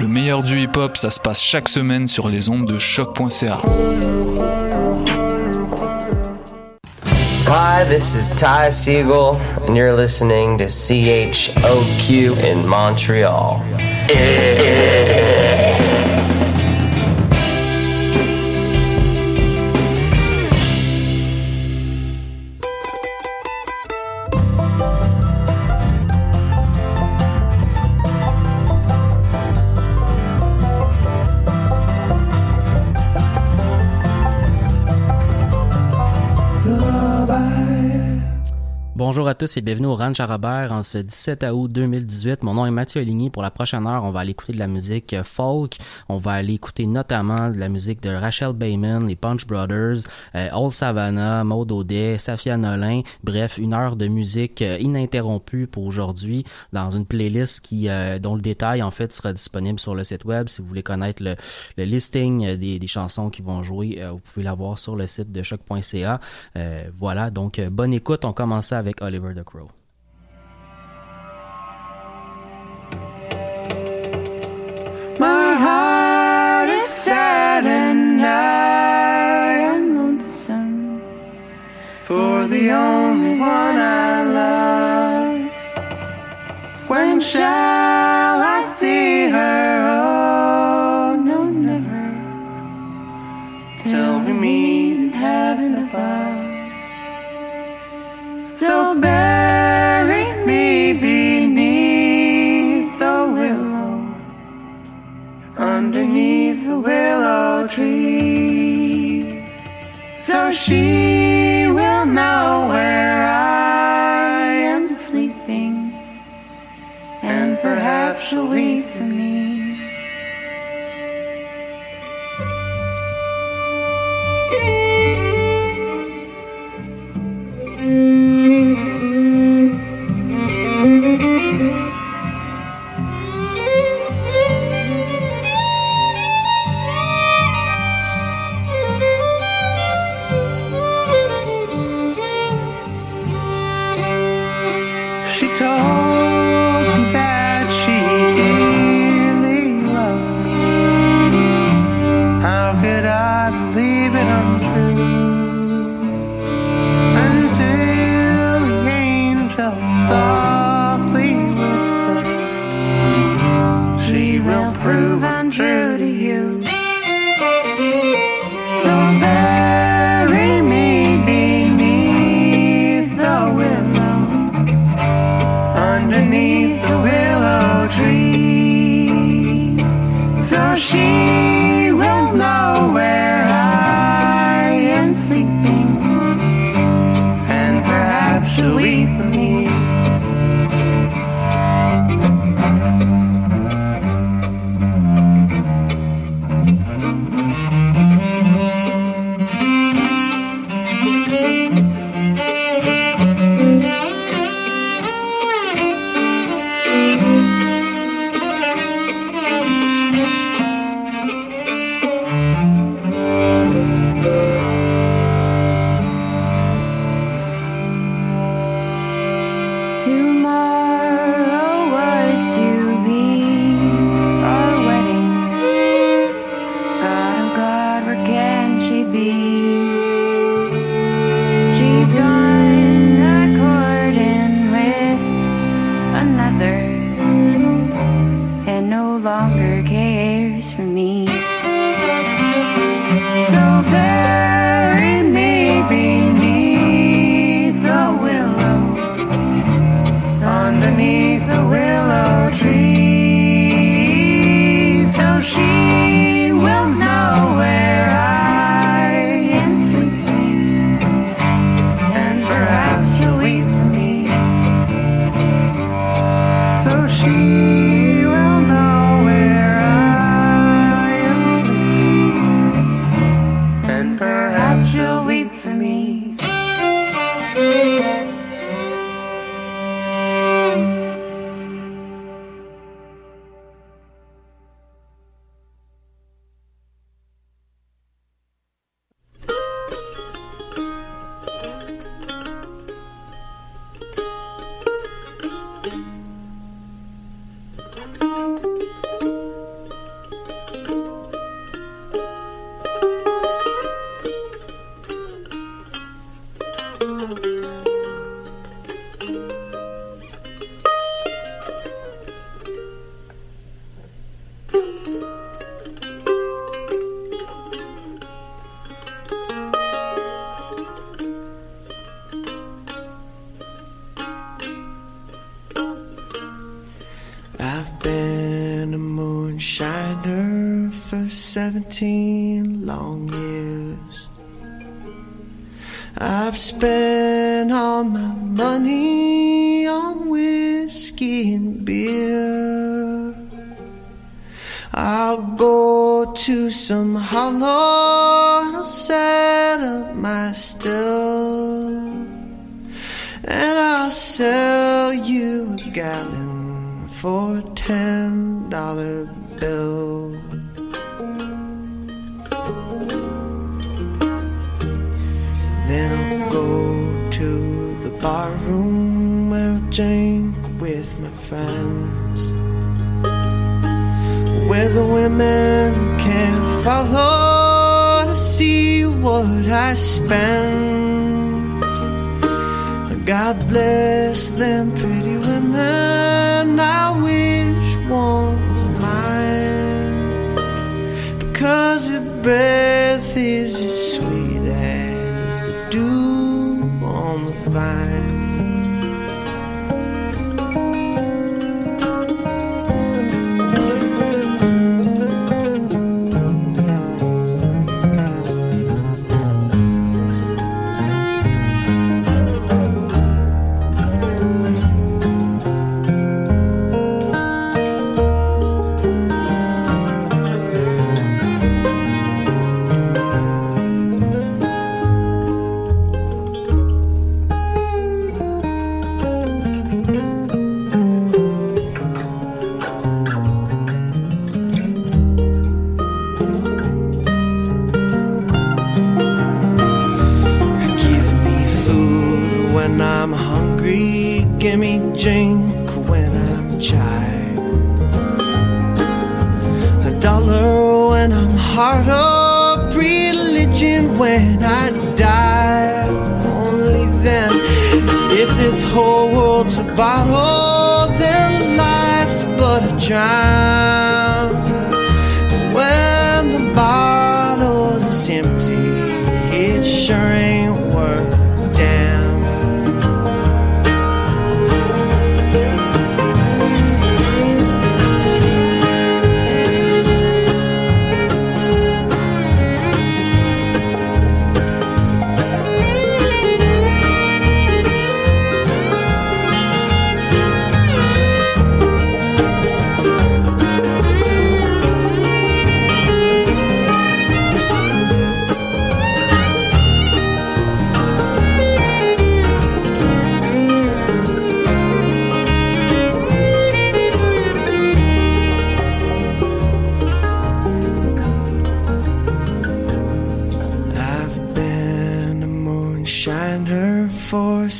Le meilleur du hip hop, ça se passe chaque semaine sur les ondes de choc.ca. Hi, this is Ty Siegel, and you're listening to CHOQ in Montreal. Bonjour à tous et bienvenue au Ranch Arabert en ce 17 août 2018. Mon nom est Mathieu Aligny. Pour la prochaine heure, on va aller écouter de la musique euh, folk. On va aller écouter notamment de la musique de Rachel Bayman, les Punch Brothers, euh, Old Savannah, Maud Audet, Safia Nolin. Bref, une heure de musique euh, ininterrompue pour aujourd'hui dans une playlist qui dont le détail en fait sera disponible sur le site web. Si vous voulez connaître le, le listing des, des, chansons qui vont jouer, vous pouvez l'avoir sur le site de choc.ca. voilà, donc bonne écoute. On commence avec Oliver the Crow. My heart is sad and I am lonesome for the only one I love. When shall I see her? Oh, So bury me beneath the willow, underneath the willow tree, so she will know where I am sleeping, and perhaps she'll weep for me. some hollow bend. God bless them pretty women. I wish one was mine because it bears.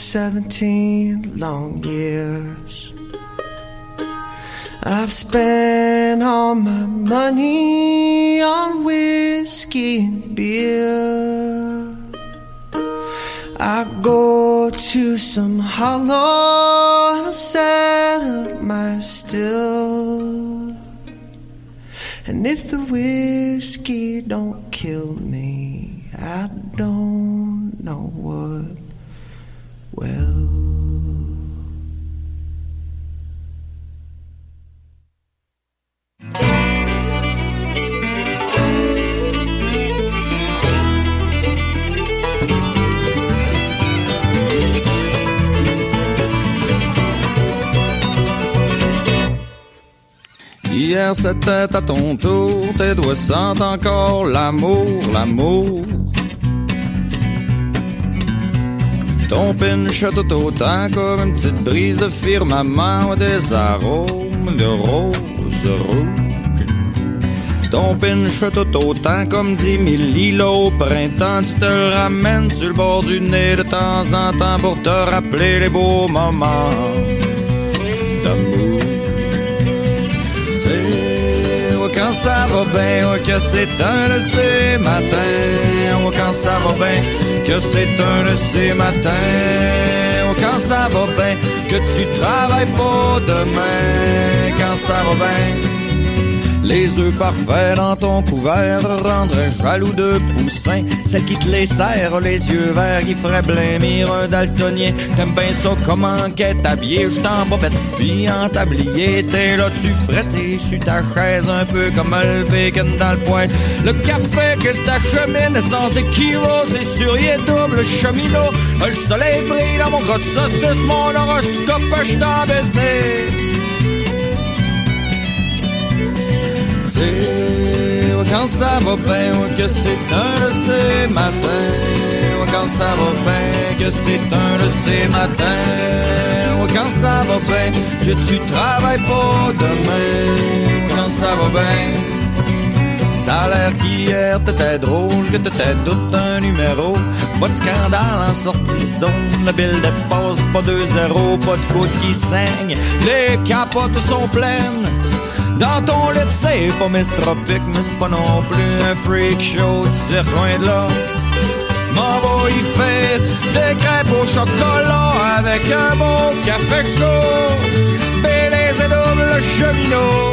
17 long years. I've spent all my money on whiskey and beer. I go to some hollow and I set up my still. And if the whiskey don't kill me, I don't know what Hier c'était à ton tour, tes doigts sentent encore l'amour, l'amour. Ton pinch tout autant comme une petite brise de firmament des arômes de rose rouge. Ton pinch tout autant comme dix mille îlots au printemps. Tu te le ramènes sur le bord du nez de temps en temps pour te rappeler les beaux moments d'amour. Ça va bien, que c'est un de ces matins. Oh, quand ça va bien, que c'est un de ces matins. Oh, quand ça va bien, que tu travailles pas demain. Quand ça va bien. Les œufs parfaits dans ton couvert rendraient jaloux de poussins. Celle qui te les serre, les yeux verts, qui ferait blêmir un daltonien. T'aimes bien ça comment qu'est habillé, je t'en bobette, puis en tablier. T'es là, tu frettes sur ta chaise, un peu comme le bacon dans le poêle. Le café que t'achemine sans équivoque, c'est sur double cheminot. Le soleil brille dans mon gros de saucisse, mon horoscope, je t'en business. Quand ça va bien, que c'est un de ces matins. Quand ça va bien, que c'est un de ces matins. Quand ça va bien, que tu travailles pas demain. Quand ça va bien. Ça a l'air qu'hier t'étais drôle, que t'étais tout un numéro. Pas de scandale en sortie de zone, la bille dépasse pas 2-0, pas de côte qui saigne. Les capotes sont pleines. Dans ton lit, c'est pas mistropique, mais c'est pas non plus un freak show, tu sais loin de là. M'en va y faire des crêpes au chocolat avec un bon café chaud, Bélez et double cheminot.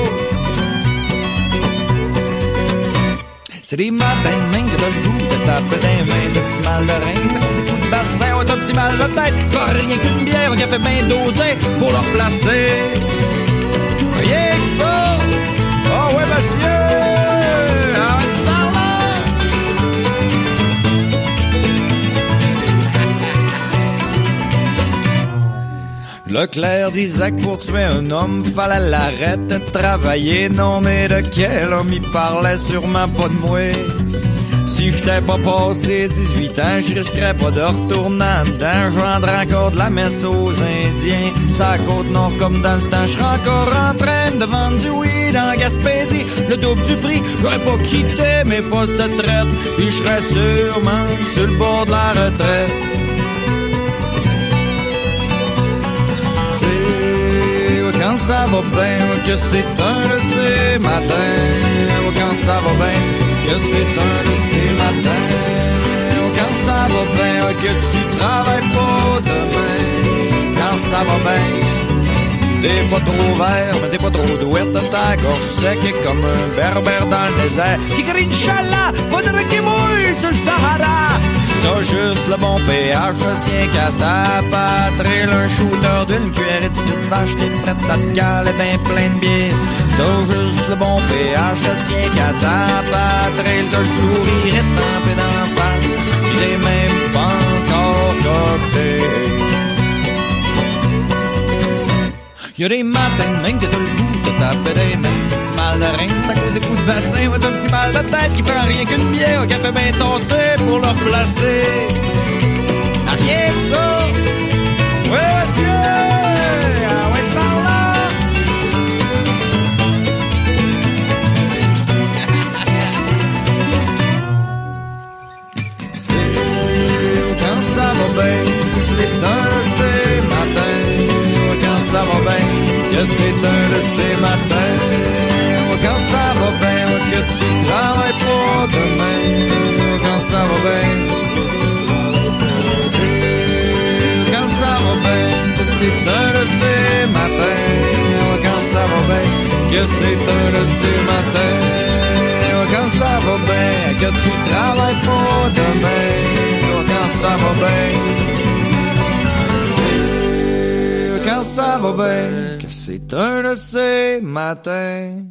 C'est des matins main que t'as le goût de taper des mains, de petit mal de rein, ça cause des coups de bassin, ouais, t'as un petit mal de tête, pas rien qu'une bière, un café bien dosé pour le replacer. Rien que ça! Leclerc disait que pour tuer un homme, fallait l'arrêter de travailler. Non, mais de quel homme il parlait sûrement pas de moi. Si j'étais pas passé 18 ans, je risquerais pas de retourner. Je vendrais encore de la messe aux Indiens. Ça côte nord comme dans le temps. Je encore en train de vendre du weed en Gaspésie. Le double du prix, j'aurais pas quitté mes postes de traite. Puis je serais sûrement sur le bord de la retraite. Quand ça va bien, que c'est un de ces matins. Quand ça va bien, que c'est un de ces matins. Quand ça va bien, que tu travailles pas demain. Quand ça va bien. T'es pas trop vert, mais t'es pas trop douette Ta gorge sec est comme un berbère dans le désert. Qui crie Inch'Allah, faudrait qu'il mouille sur le Sahara. T'as juste le bon le sien qu'à ta patrie Un shooter d'une cuillerée de petite vache T'es prête à te caler ben plein de bière T'as juste le bon le sien qu'à ta patrie T'as le sourire étampé d'en face Il est même pas encore Y'a des matins même que t'as le goût de taper des mains. Petit mal de rein, c'est à cause des coups de bassin. Ouais, t'as un petit mal de tête qui prend rien qu'une bière au café bien tossé pour le replacer. Ah, rien que ça. Ouais, monsieur. C'est un de ces matins. Quand ça va bien, que tu travailles pas demain. Quand ça va bien, quand ça va bien, c'est un de ces matins. Quand ça va bien, que c'est un de ces matins. Quand ça va bien, que tu travailles pas demain. Quand ça va bien. Quand ça va bien, que c'est un de ces matins.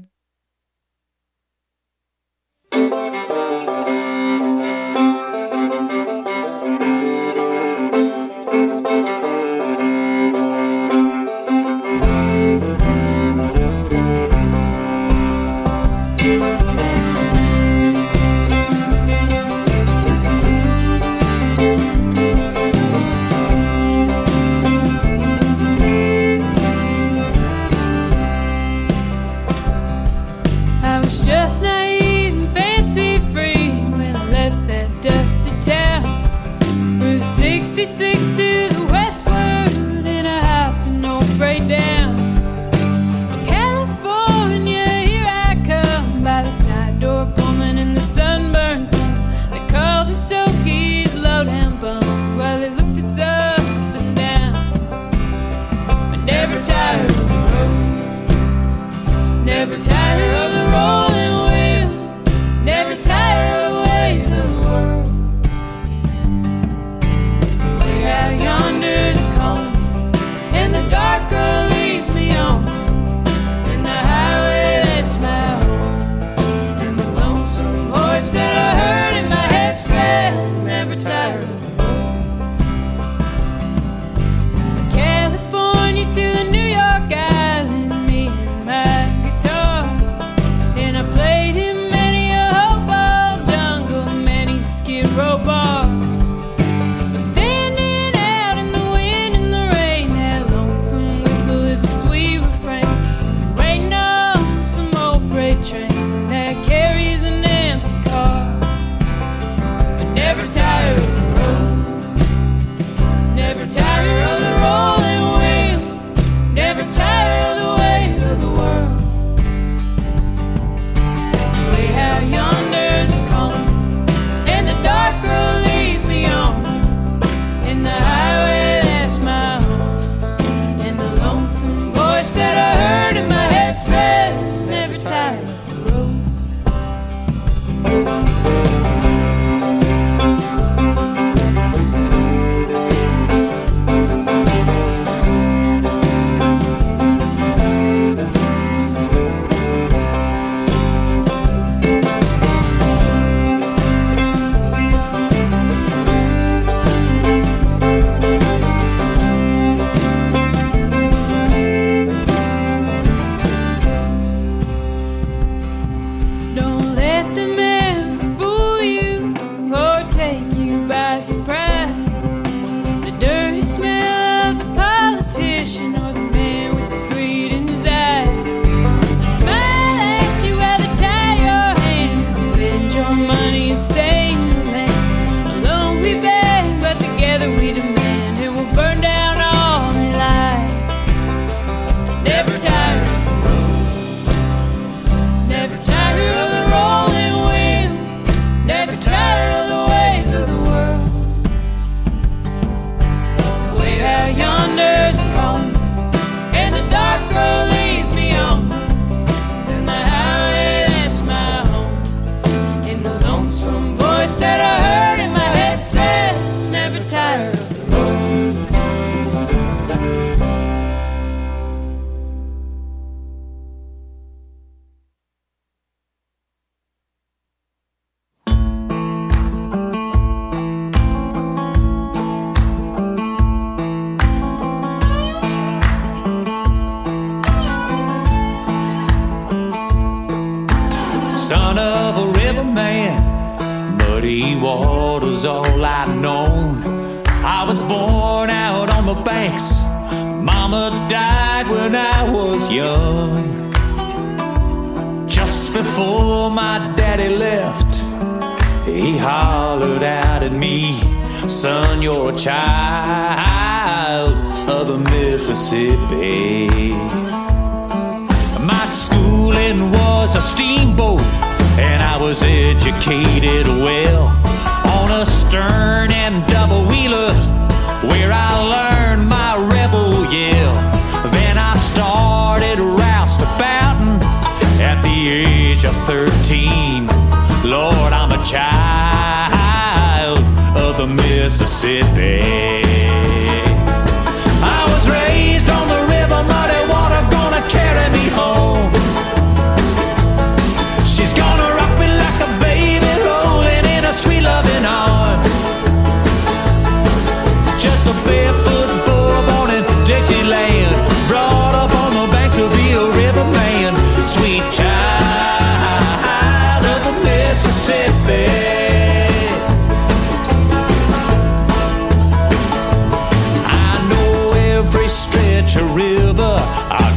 Mississippi.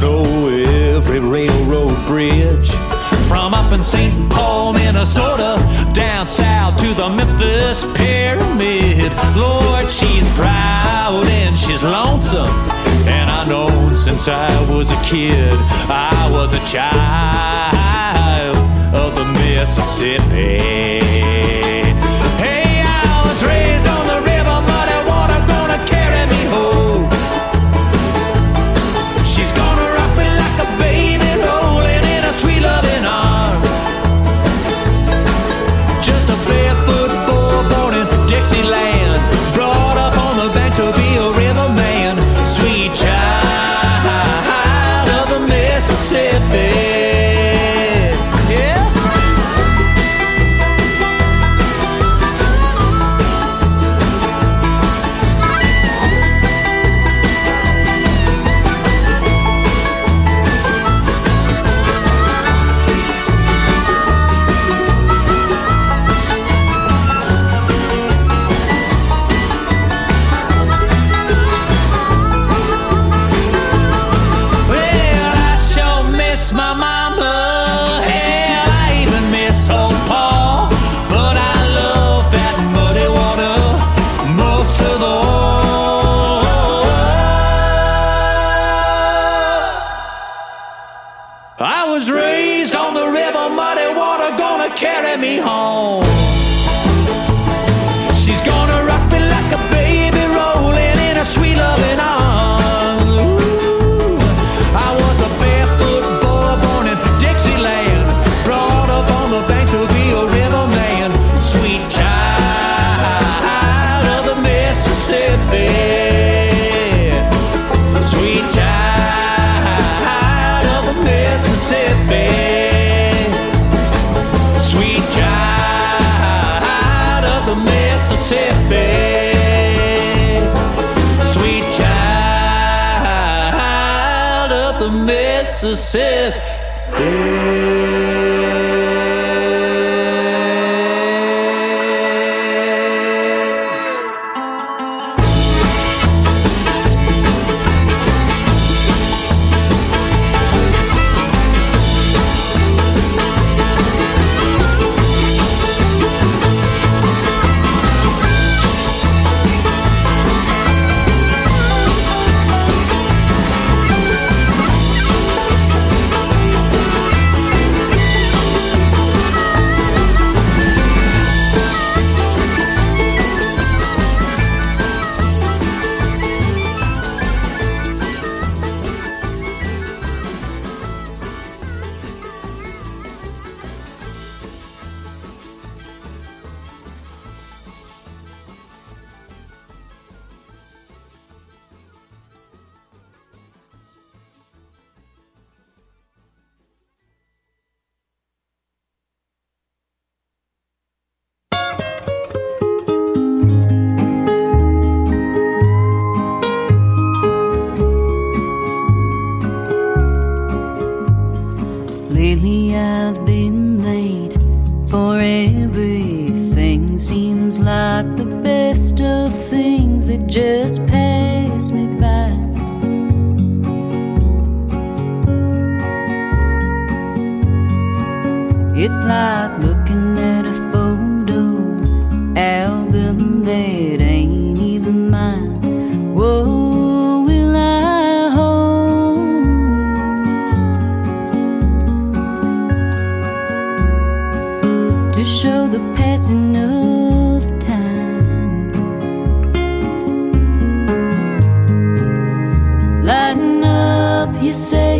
know every railroad bridge. From up in St. Paul, Minnesota, down south to the Memphis Pyramid. Lord, she's proud and she's lonesome. And I know since I was a kid, I was a child of the Mississippi. sucesso. Seems like the best of things that just pass me by. It's like say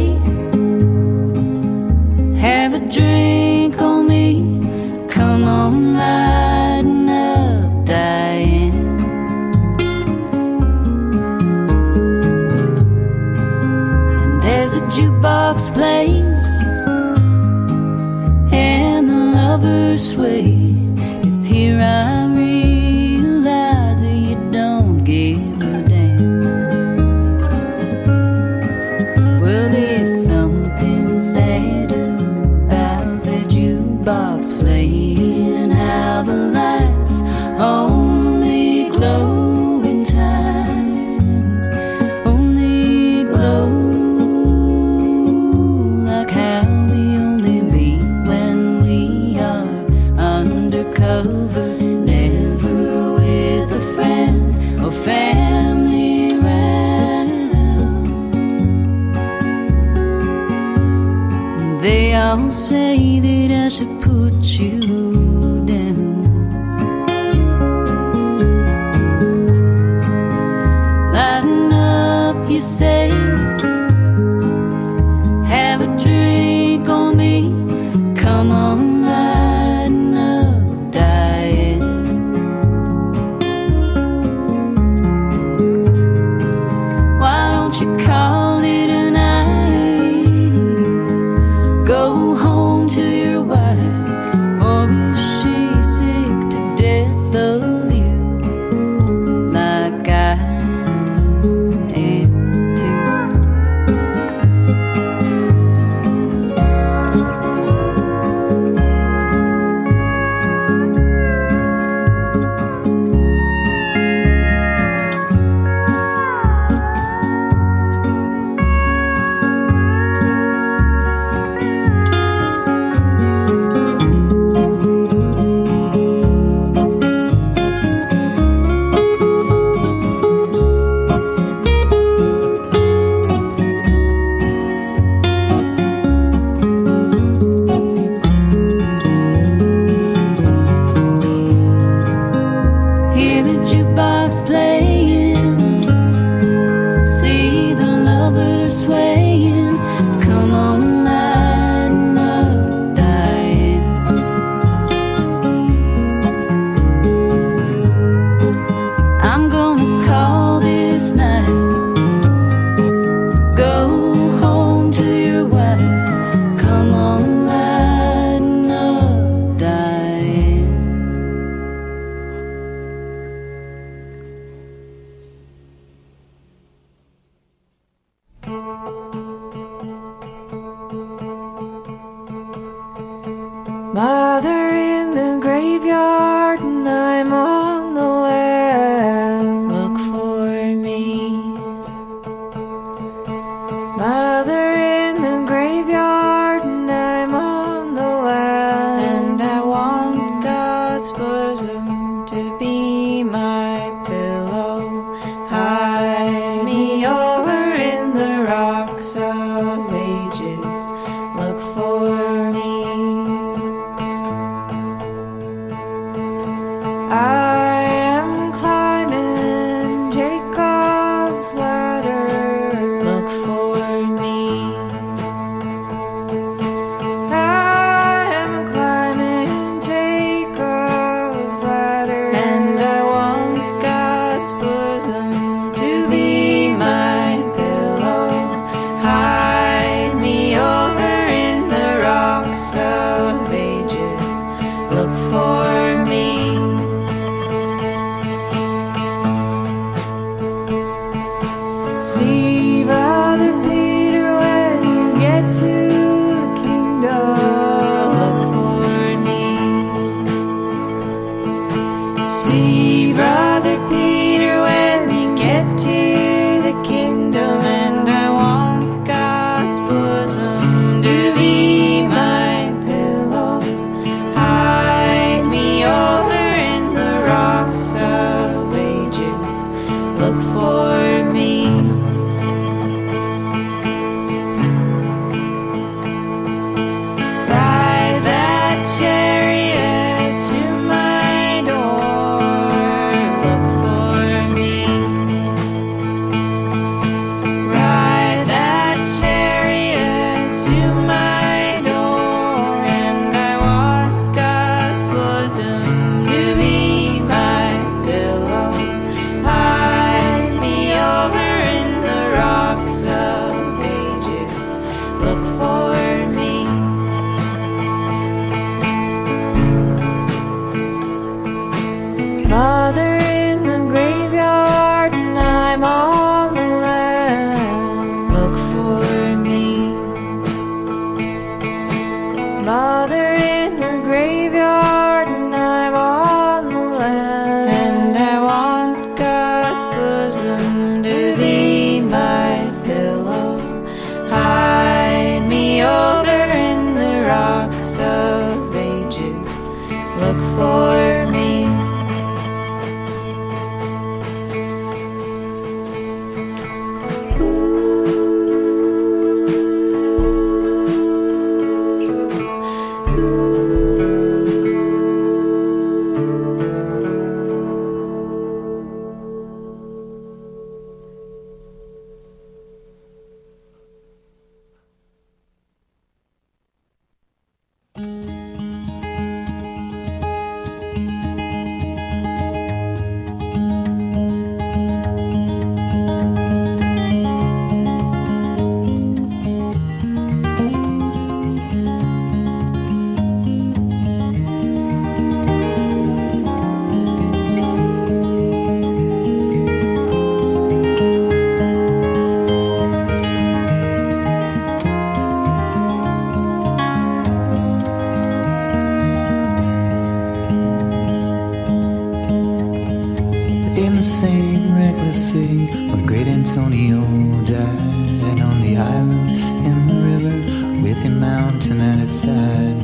the same reckless city where great Antonio died on the island in the river with a mountain at its side.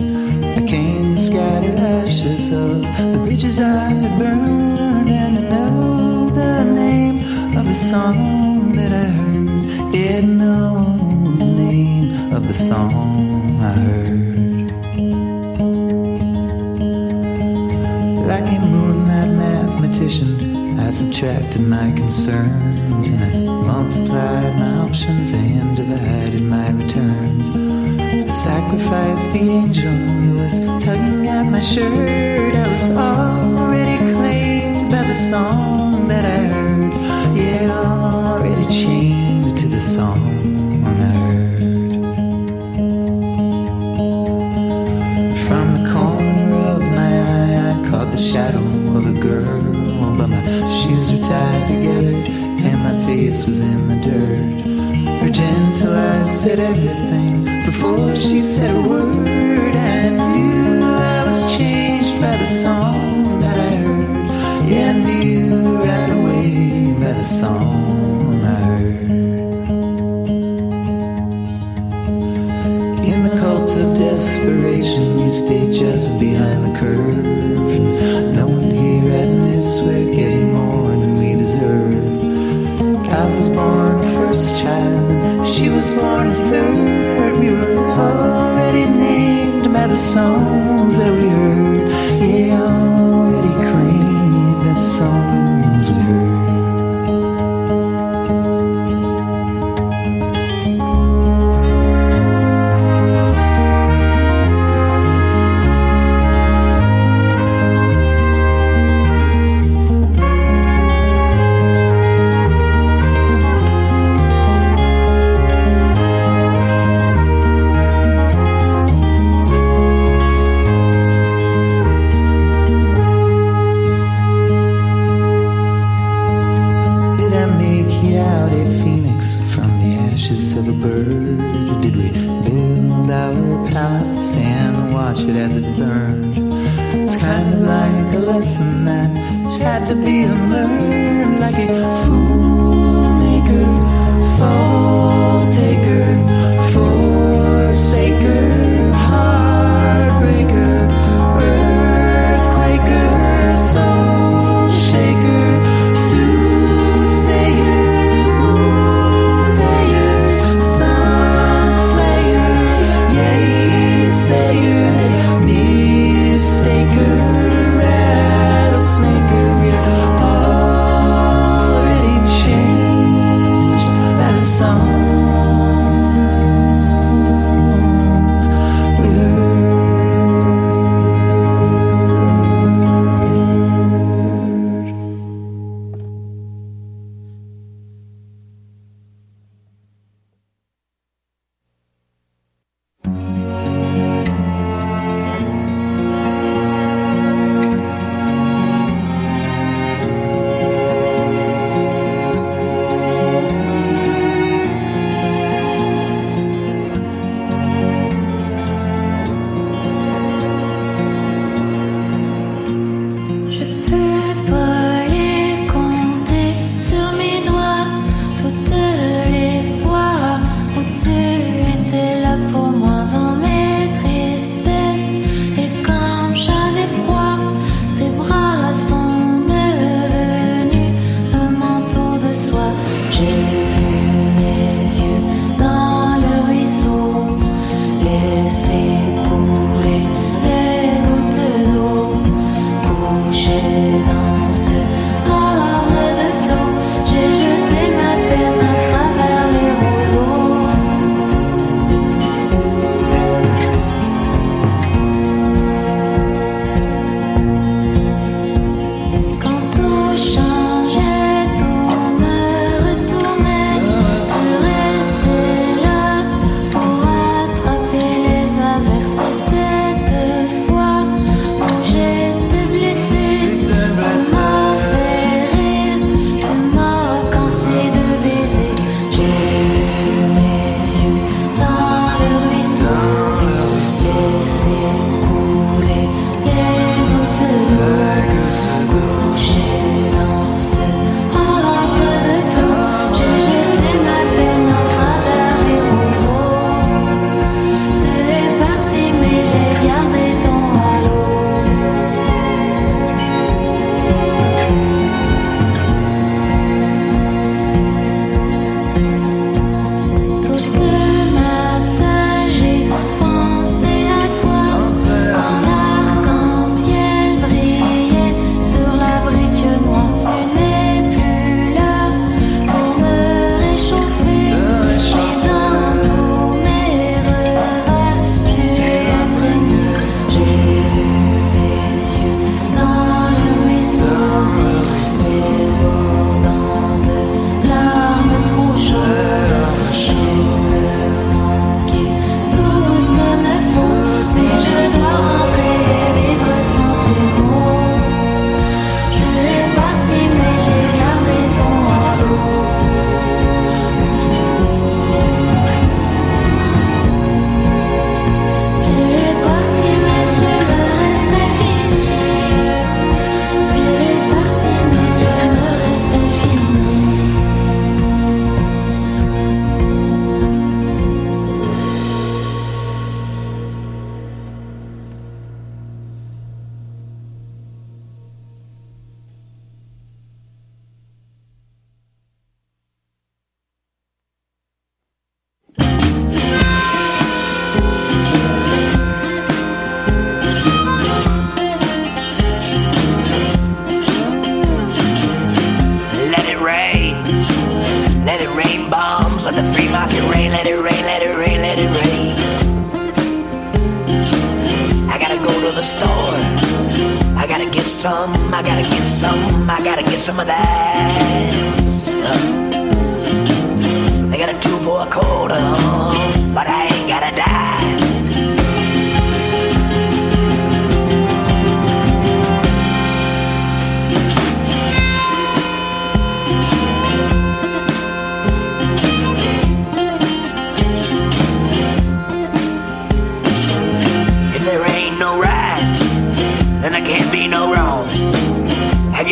I came to scatter ashes of the bridges I had burned and I know the name of the song that I heard. Yet know the name of the song I heard. Like a moonlight mathematician I subtracted my concerns and I multiplied my options and divided my returns. I sacrificed the angel who was tugging at my shirt. I was already claimed by the song that I said everything before she said a word. I knew I was changed by the song that I heard. Yeah, I knew right away by the song I heard. In the cult of desperation, you stay just behind the curve. The songs that we heard.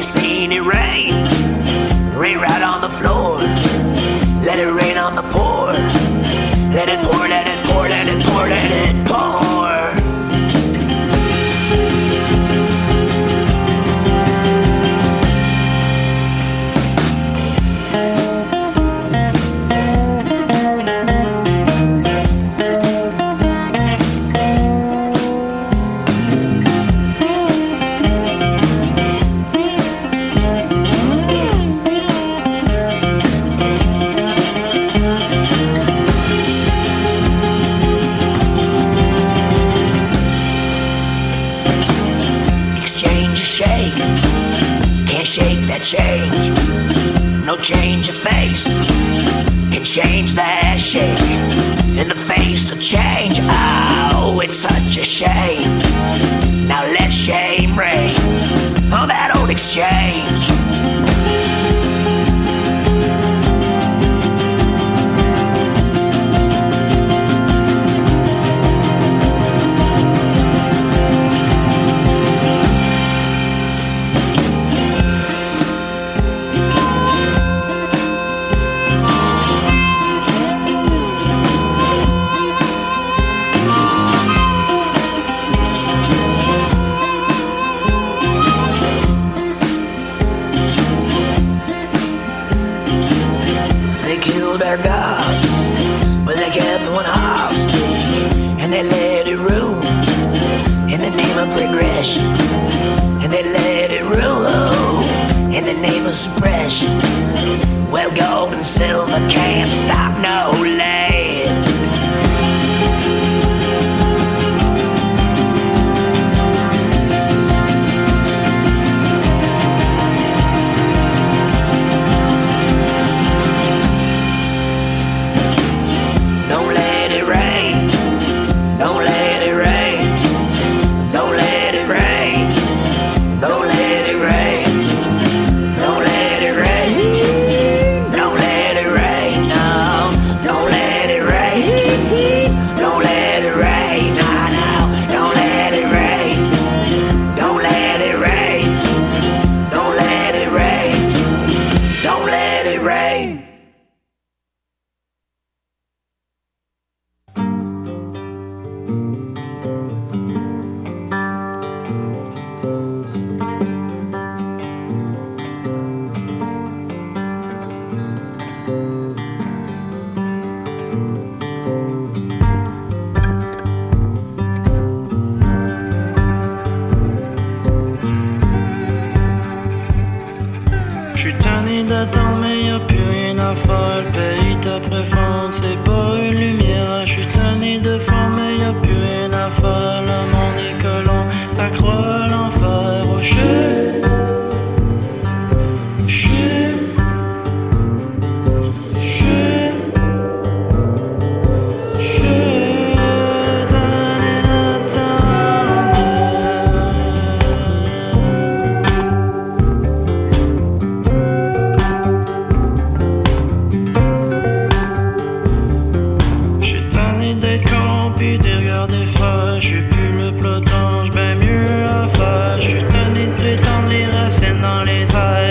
this skinny rain. days I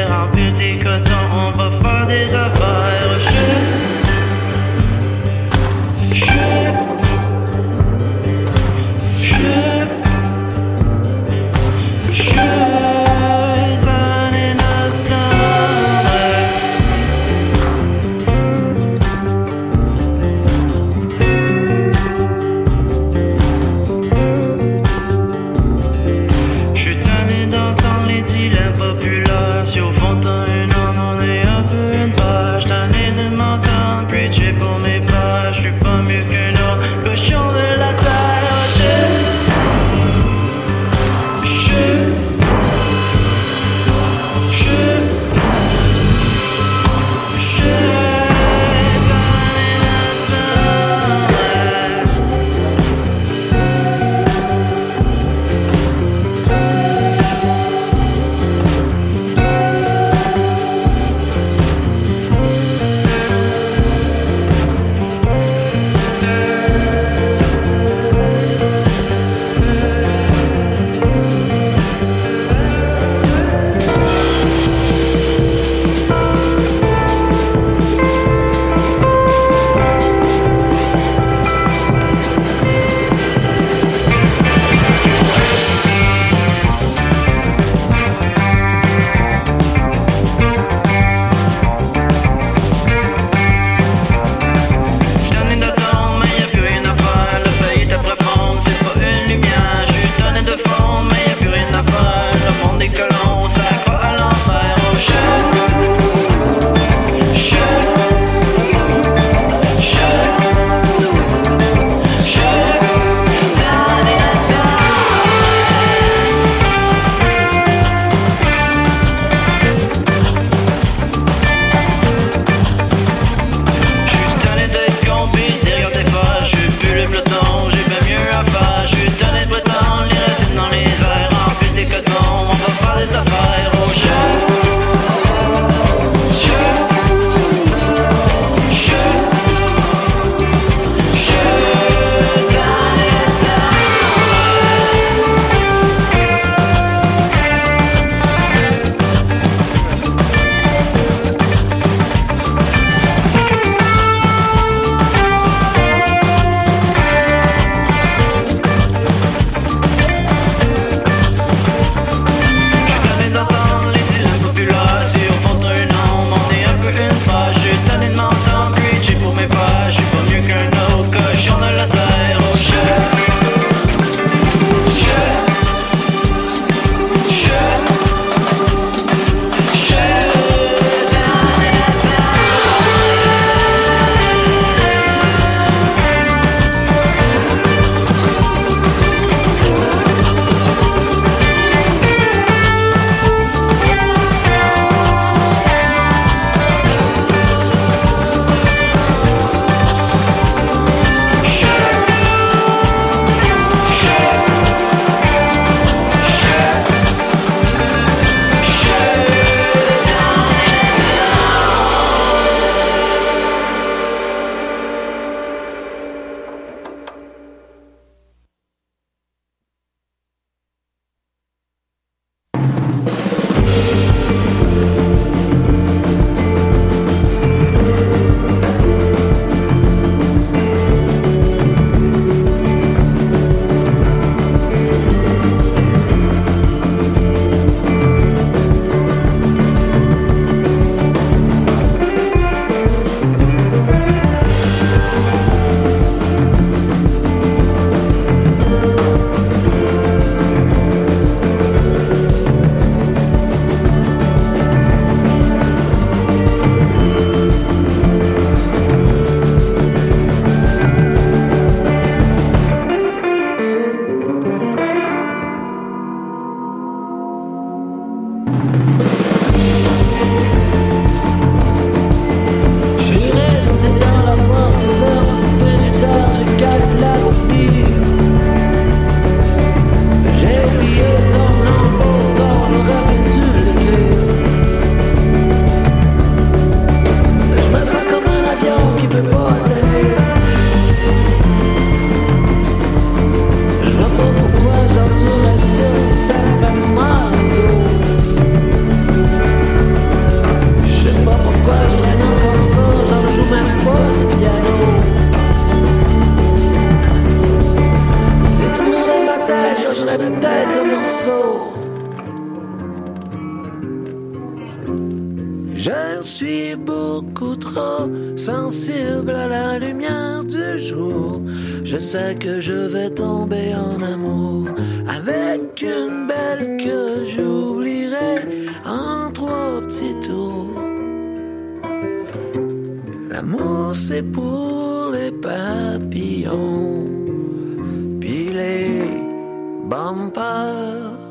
bumper.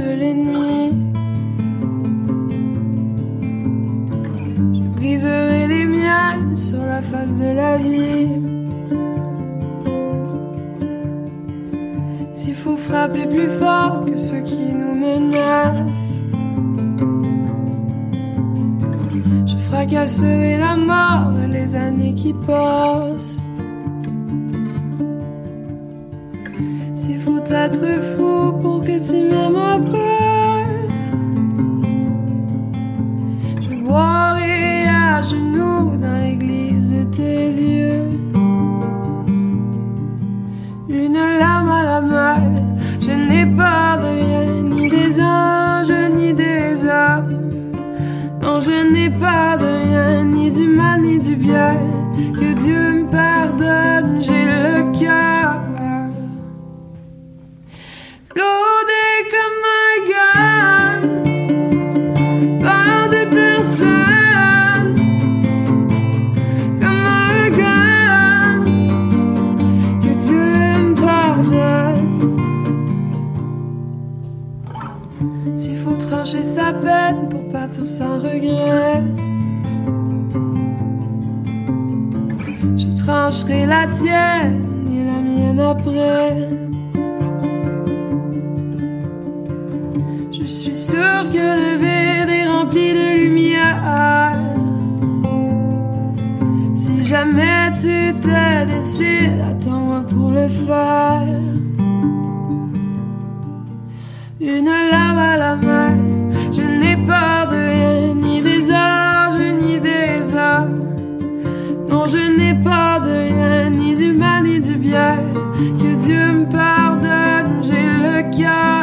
l'ennemi. Je briserai les miens sur la face de la vie. S'il faut frapper plus fort que ceux qui nous menacent, je fracasserai tu te décides, attends-moi pour le faire. Une lame à la main, je n'ai peur de rien, ni des anges, ni des hommes. Non, je n'ai peur de rien, ni du mal, ni du bien. Que Dieu me pardonne, j'ai le cœur.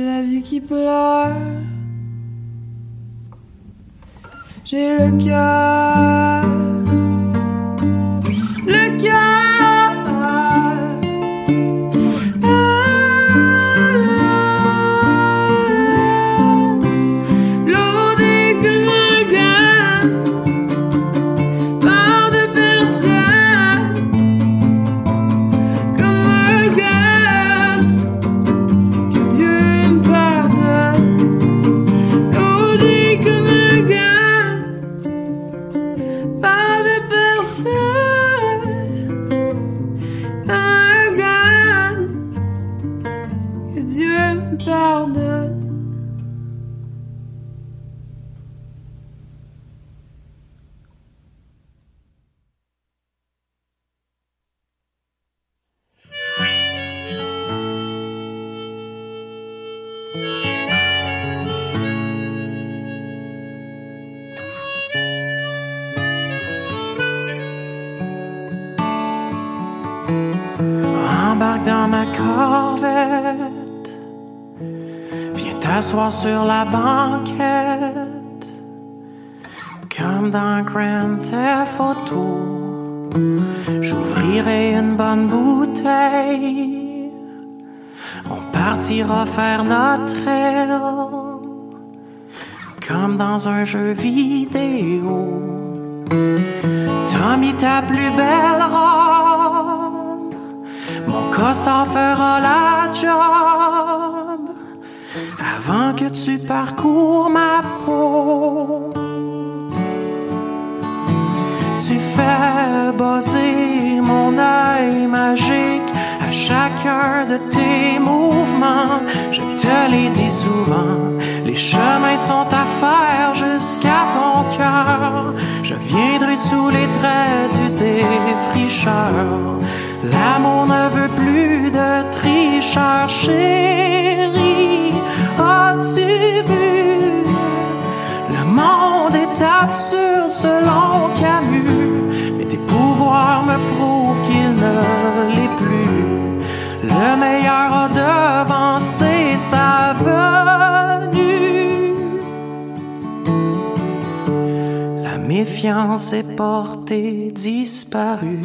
La vie qui pleure. J'ai le cœur, le cœur. Sur la banquette. Comme dans Grand Theft Auto. J'ouvrirai une bonne bouteille. On partira faire notre aile. Comme dans un jeu vidéo. Mis ta plus belle robe. Mon costard fera la job avant que tu parcours ma peau. Tu fais buzzer mon œil magique à chacun de tes mouvements. Je te l'ai dit souvent, les chemins sont à faire jusqu'à ton cœur. Je viendrai sous les traits du défricheur. L'amour ne veut méfiance est portée disparue.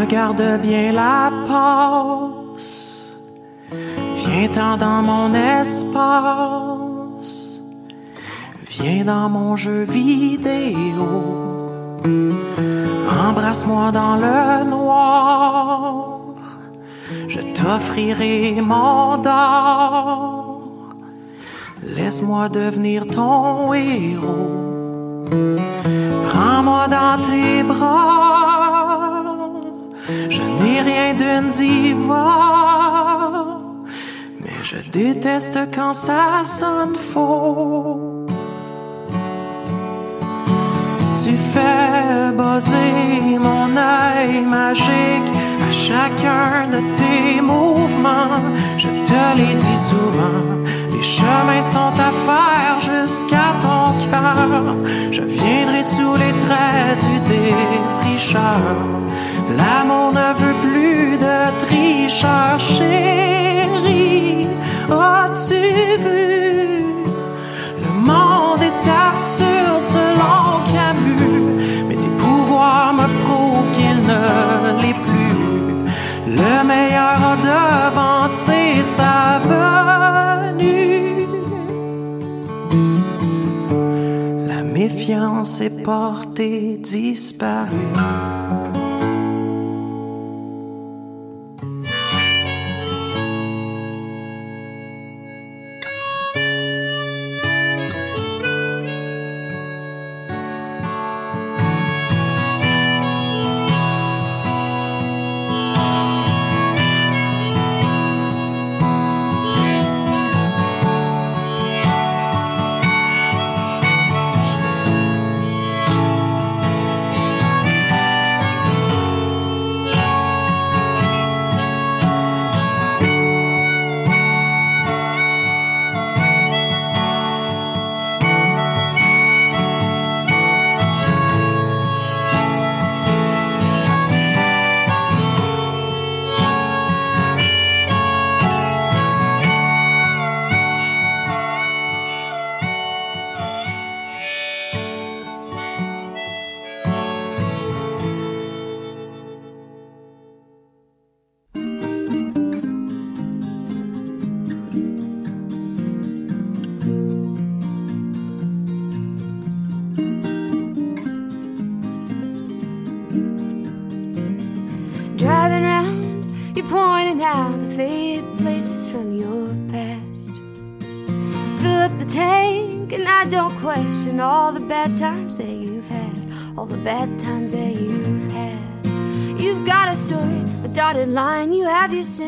Regarde bien la passe. Viens-t'en dans mon espace. Viens dans mon jeu vidéo. Embrasse-moi dans le noir. Je t'offrirai mon d'or. Laisse-moi devenir ton héros. Prends-moi dans tes bras. Je n'ai rien d'une diva. Mais je déteste quand ça sonne faux. Tu fais buzzer mon œil magique à chacun de tes mouvements. Je te l'ai dit souvent, les chemins sont à faire jusqu'à ton cœur. Je viendrai sous les traits du défricheur. L'amour ne veut plus de tricheur, chérie. As-tu vu? Le monde est absurde méfiance est portée disparue.